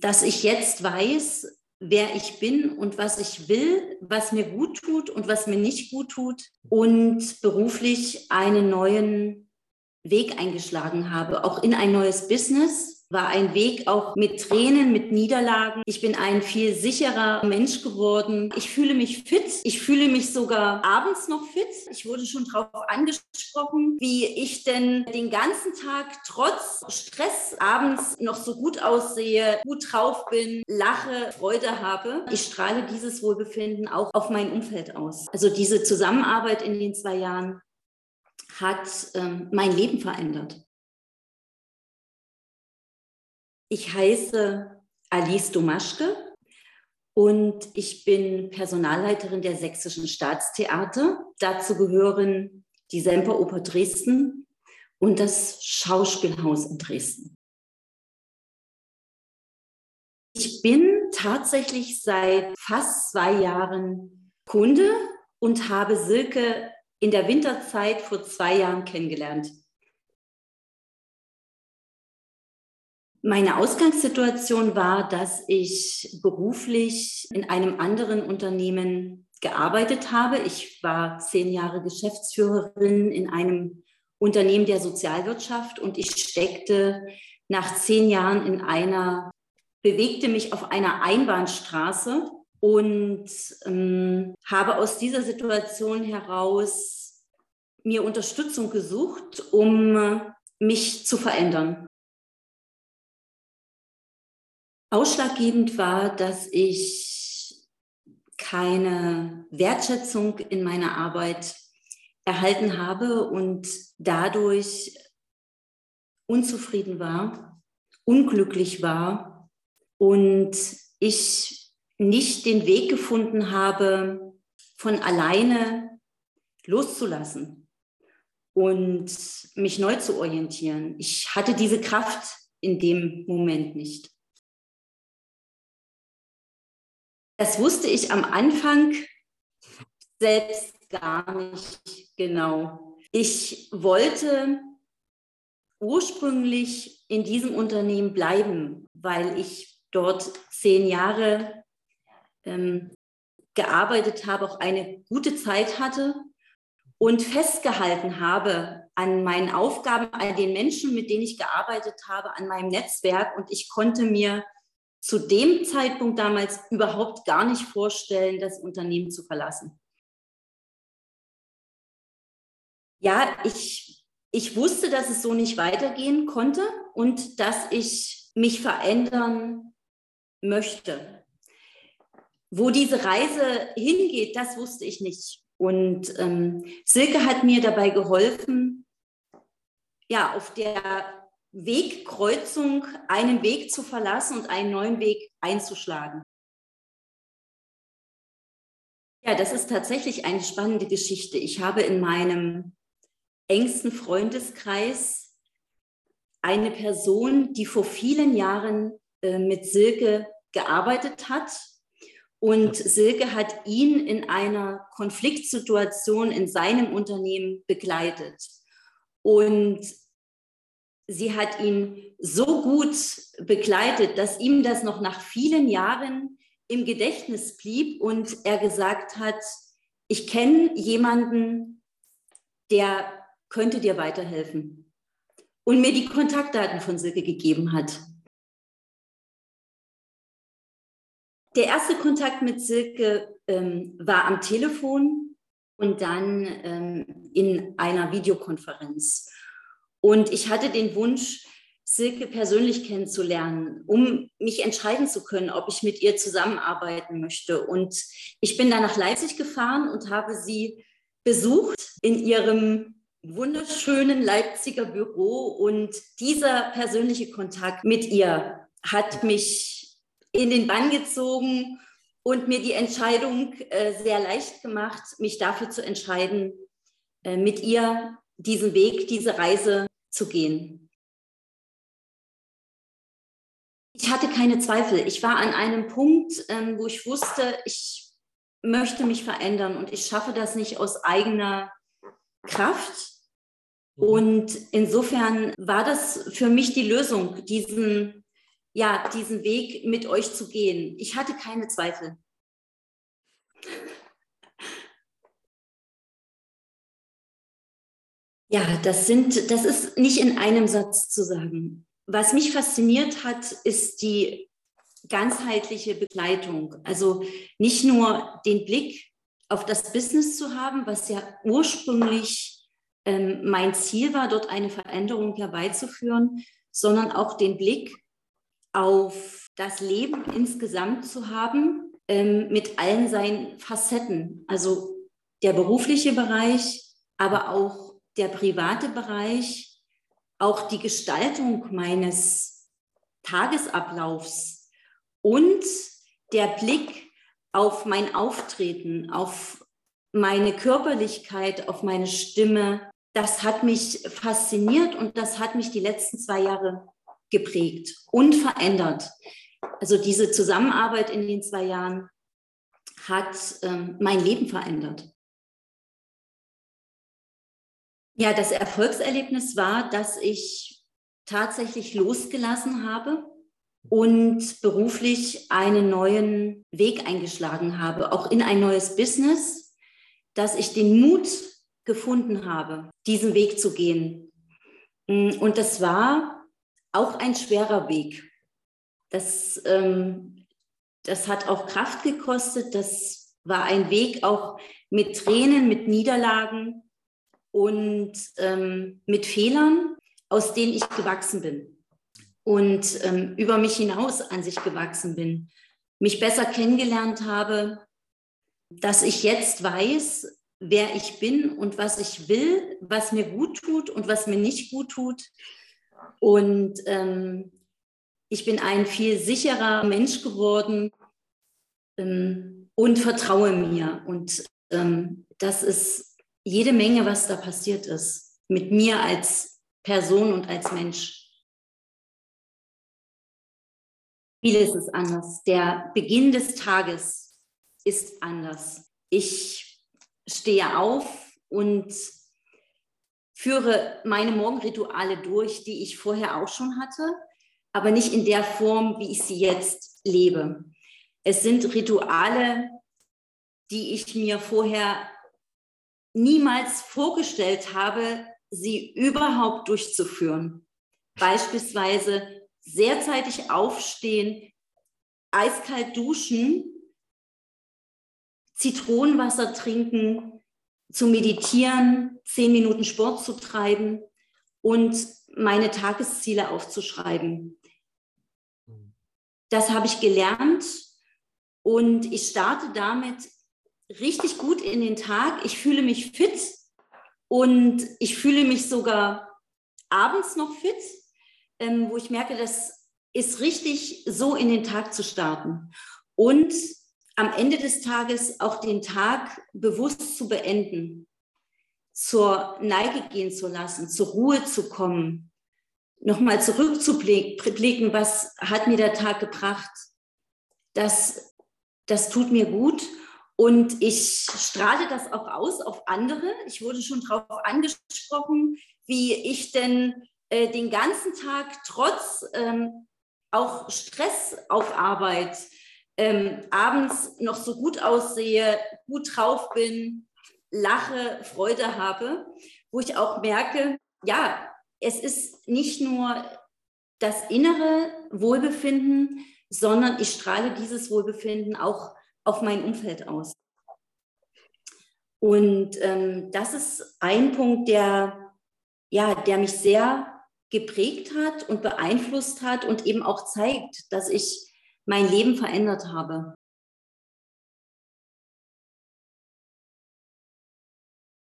dass ich jetzt weiß, wer ich bin und was ich will, was mir gut tut und was mir nicht gut tut und beruflich einen neuen Weg eingeschlagen habe, auch in ein neues Business war ein Weg auch mit Tränen, mit Niederlagen. Ich bin ein viel sicherer Mensch geworden. Ich fühle mich fit. Ich fühle mich sogar abends noch fit. Ich wurde schon darauf angesprochen, wie ich denn den ganzen Tag trotz Stress abends noch so gut aussehe, gut drauf bin, lache, Freude habe. Ich strahle dieses Wohlbefinden auch auf mein Umfeld aus. Also diese Zusammenarbeit in den zwei Jahren hat ähm, mein Leben verändert. Ich heiße Alice Domaschke und ich bin Personalleiterin der Sächsischen Staatstheater. Dazu gehören die Semperoper Dresden und das Schauspielhaus in Dresden. Ich bin tatsächlich seit fast zwei Jahren Kunde und habe Silke in der Winterzeit vor zwei Jahren kennengelernt. Meine Ausgangssituation war, dass ich beruflich in einem anderen Unternehmen gearbeitet habe. Ich war zehn Jahre Geschäftsführerin in einem Unternehmen der Sozialwirtschaft und ich steckte nach zehn Jahren in einer, bewegte mich auf einer Einbahnstraße und ähm, habe aus dieser Situation heraus mir Unterstützung gesucht, um mich zu verändern. Ausschlaggebend war, dass ich keine Wertschätzung in meiner Arbeit erhalten habe und dadurch unzufrieden war, unglücklich war und ich nicht den Weg gefunden habe, von alleine loszulassen und mich neu zu orientieren. Ich hatte diese Kraft in dem Moment nicht. Das wusste ich am Anfang selbst gar nicht genau. Ich wollte ursprünglich in diesem Unternehmen bleiben, weil ich dort zehn Jahre ähm, gearbeitet habe, auch eine gute Zeit hatte und festgehalten habe an meinen Aufgaben, an den Menschen, mit denen ich gearbeitet habe, an meinem Netzwerk. Und ich konnte mir zu dem Zeitpunkt damals überhaupt gar nicht vorstellen, das Unternehmen zu verlassen. Ja, ich, ich wusste, dass es so nicht weitergehen konnte und dass ich mich verändern möchte. Wo diese Reise hingeht, das wusste ich nicht. Und ähm, Silke hat mir dabei geholfen, ja, auf der Wegkreuzung einen Weg zu verlassen und einen neuen Weg einzuschlagen. Ja, das ist tatsächlich eine spannende Geschichte. Ich habe in meinem engsten Freundeskreis eine Person, die vor vielen Jahren äh, mit Silke gearbeitet hat. Und Silke hat ihn in einer Konfliktsituation in seinem Unternehmen begleitet. Und sie hat ihn so gut begleitet, dass ihm das noch nach vielen Jahren im Gedächtnis blieb und er gesagt hat, ich kenne jemanden, der könnte dir weiterhelfen und mir die Kontaktdaten von Silke gegeben hat. Der erste Kontakt mit Silke ähm, war am Telefon und dann ähm, in einer Videokonferenz. Und ich hatte den Wunsch, Silke persönlich kennenzulernen, um mich entscheiden zu können, ob ich mit ihr zusammenarbeiten möchte. Und ich bin dann nach Leipzig gefahren und habe sie besucht in ihrem wunderschönen Leipziger Büro. Und dieser persönliche Kontakt mit ihr hat mich in den Bann gezogen und mir die Entscheidung äh, sehr leicht gemacht, mich dafür zu entscheiden, äh, mit ihr diesen Weg, diese Reise zu gehen. Ich hatte keine Zweifel. Ich war an einem Punkt, ähm, wo ich wusste, ich möchte mich verändern und ich schaffe das nicht aus eigener Kraft. Und insofern war das für mich die Lösung, diesen ja, diesen Weg mit euch zu gehen. Ich hatte keine Zweifel. Ja, das sind, das ist nicht in einem Satz zu sagen. Was mich fasziniert hat, ist die ganzheitliche Begleitung. Also nicht nur den Blick auf das Business zu haben, was ja ursprünglich ähm, mein Ziel war, dort eine Veränderung herbeizuführen, sondern auch den Blick auf das Leben insgesamt zu haben, ähm, mit allen seinen Facetten. Also der berufliche Bereich, aber auch der private Bereich, auch die Gestaltung meines Tagesablaufs und der Blick auf mein Auftreten, auf meine Körperlichkeit, auf meine Stimme, das hat mich fasziniert und das hat mich die letzten zwei Jahre geprägt und verändert. Also diese Zusammenarbeit in den zwei Jahren hat ähm, mein Leben verändert. Ja, das Erfolgserlebnis war, dass ich tatsächlich losgelassen habe und beruflich einen neuen Weg eingeschlagen habe, auch in ein neues Business, dass ich den Mut gefunden habe, diesen Weg zu gehen. Mm, und das war auch ein schwerer Weg. Das, ähm, das hat auch Kraft gekostet. Das war ein Weg auch mit Tränen, mit Niederlagen und ähm, mit Fehlern, aus denen ich gewachsen bin und ähm, über mich hinaus an sich gewachsen bin, mich besser kennengelernt habe, dass ich jetzt weiß, wer ich bin und was ich will, was mir gut tut und was mir nicht gut tut. Und ähm, ich bin ein viel sicherer Mensch geworden ähm, und vertraue mir. Und ähm, das ist jede Menge, was da passiert ist, mit mir als Person und als Mensch. Vieles ist anders. Der Beginn des Tages ist anders. Ich stehe auf und führe meine Morgenrituale durch, die ich vorher auch schon hatte, aber nicht in der Form, wie ich sie jetzt lebe. Es sind Rituale, die ich mir vorher niemals vorgestellt habe, sie überhaupt durchzuführen. Beispielsweise sehr zeitig aufstehen, eiskalt duschen Zitronenwasser trinken, zu meditieren, zehn Minuten Sport zu treiben und meine Tagesziele aufzuschreiben. Das habe ich gelernt und ich starte damit richtig gut in den Tag. Ich fühle mich fit und ich fühle mich sogar abends noch fit, ähm, wo ich merke, das ist richtig, so in den Tag zu starten. Und am Ende des Tages auch den Tag bewusst zu beenden, zur Neige gehen zu lassen, zur Ruhe zu kommen, nochmal zurückzublicken, was hat mir der Tag gebracht. Das, das tut mir gut und ich strahle das auch aus auf andere. Ich wurde schon darauf angesprochen, wie ich denn äh, den ganzen Tag trotz ähm, auch Stress auf Arbeit ähm, abends noch so gut aussehe, gut drauf bin, lache, Freude habe, wo ich auch merke, ja, es ist nicht nur das innere Wohlbefinden, sondern ich strahle dieses Wohlbefinden auch auf mein Umfeld aus. Und ähm, das ist ein Punkt, der, ja, der mich sehr geprägt hat und beeinflusst hat und eben auch zeigt, dass ich mein Leben verändert habe.